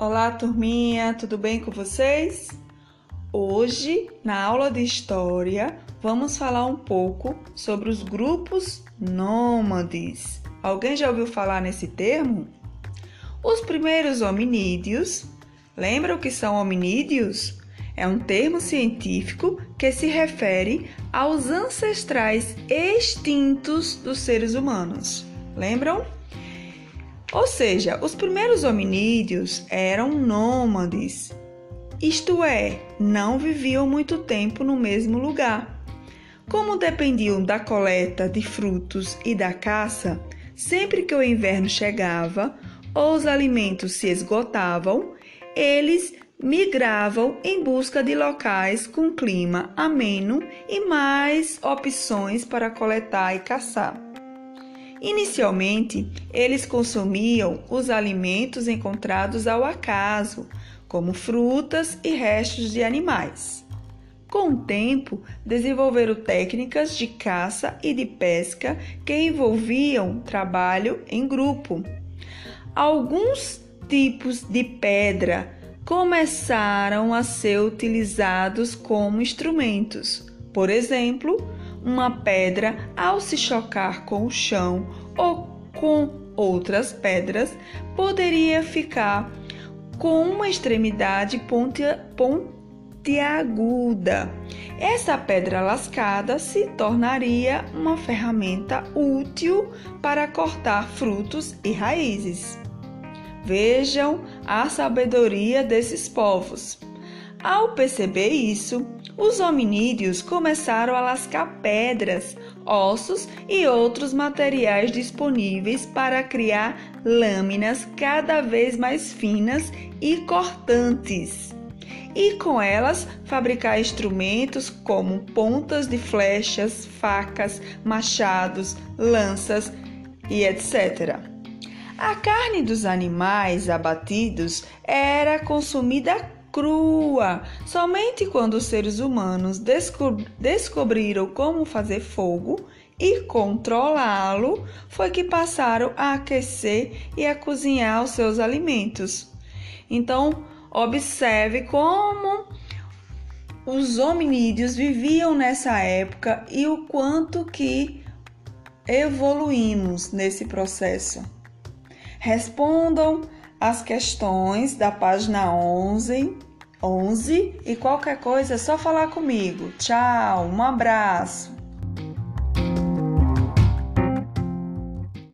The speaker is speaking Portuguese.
Olá, turminha, tudo bem com vocês? Hoje, na aula de história, vamos falar um pouco sobre os grupos nômades. Alguém já ouviu falar nesse termo? Os primeiros hominídeos. Lembram o que são hominídeos? É um termo científico que se refere aos ancestrais extintos dos seres humanos. Lembram? Ou seja, os primeiros hominídeos eram nômades, isto é, não viviam muito tempo no mesmo lugar. Como dependiam da coleta de frutos e da caça, sempre que o inverno chegava ou os alimentos se esgotavam, eles migravam em busca de locais com clima ameno e mais opções para coletar e caçar. Inicialmente, eles consumiam os alimentos encontrados ao acaso, como frutas e restos de animais. Com o tempo, desenvolveram técnicas de caça e de pesca que envolviam trabalho em grupo. Alguns tipos de pedra começaram a ser utilizados como instrumentos. Por exemplo, uma pedra, ao se chocar com o chão ou com outras pedras, poderia ficar com uma extremidade pontiaguda. Essa pedra lascada se tornaria uma ferramenta útil para cortar frutos e raízes. Vejam a sabedoria desses povos. Ao perceber isso, os hominídeos começaram a lascar pedras, ossos e outros materiais disponíveis para criar lâminas cada vez mais finas e cortantes. E com elas fabricar instrumentos como pontas de flechas, facas, machados, lanças e etc. A carne dos animais abatidos era consumida crua. Somente quando os seres humanos descobriram como fazer fogo e controlá-lo foi que passaram a aquecer e a cozinhar os seus alimentos. Então, observe como os hominídeos viviam nessa época e o quanto que evoluímos nesse processo. Respondam as questões da página 11, 11 e qualquer coisa é só falar comigo. Tchau, um abraço.